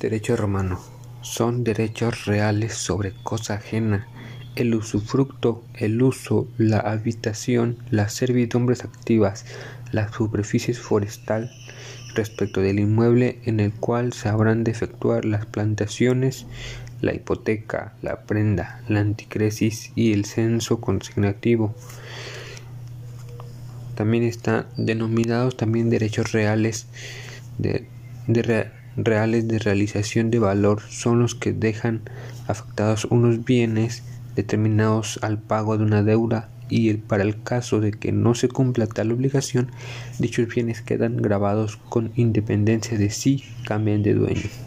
Derecho romano. Son derechos reales sobre cosa ajena, el usufructo, el uso, la habitación, las servidumbres activas, la superficie forestal respecto del inmueble en el cual se habrán de efectuar las plantaciones, la hipoteca, la prenda, la anticresis y el censo consignativo. También están denominados también derechos reales de, de reales de realización de valor son los que dejan afectados unos bienes determinados al pago de una deuda y el, para el caso de que no se cumpla tal obligación, dichos bienes quedan grabados con independencia de si cambian de dueño.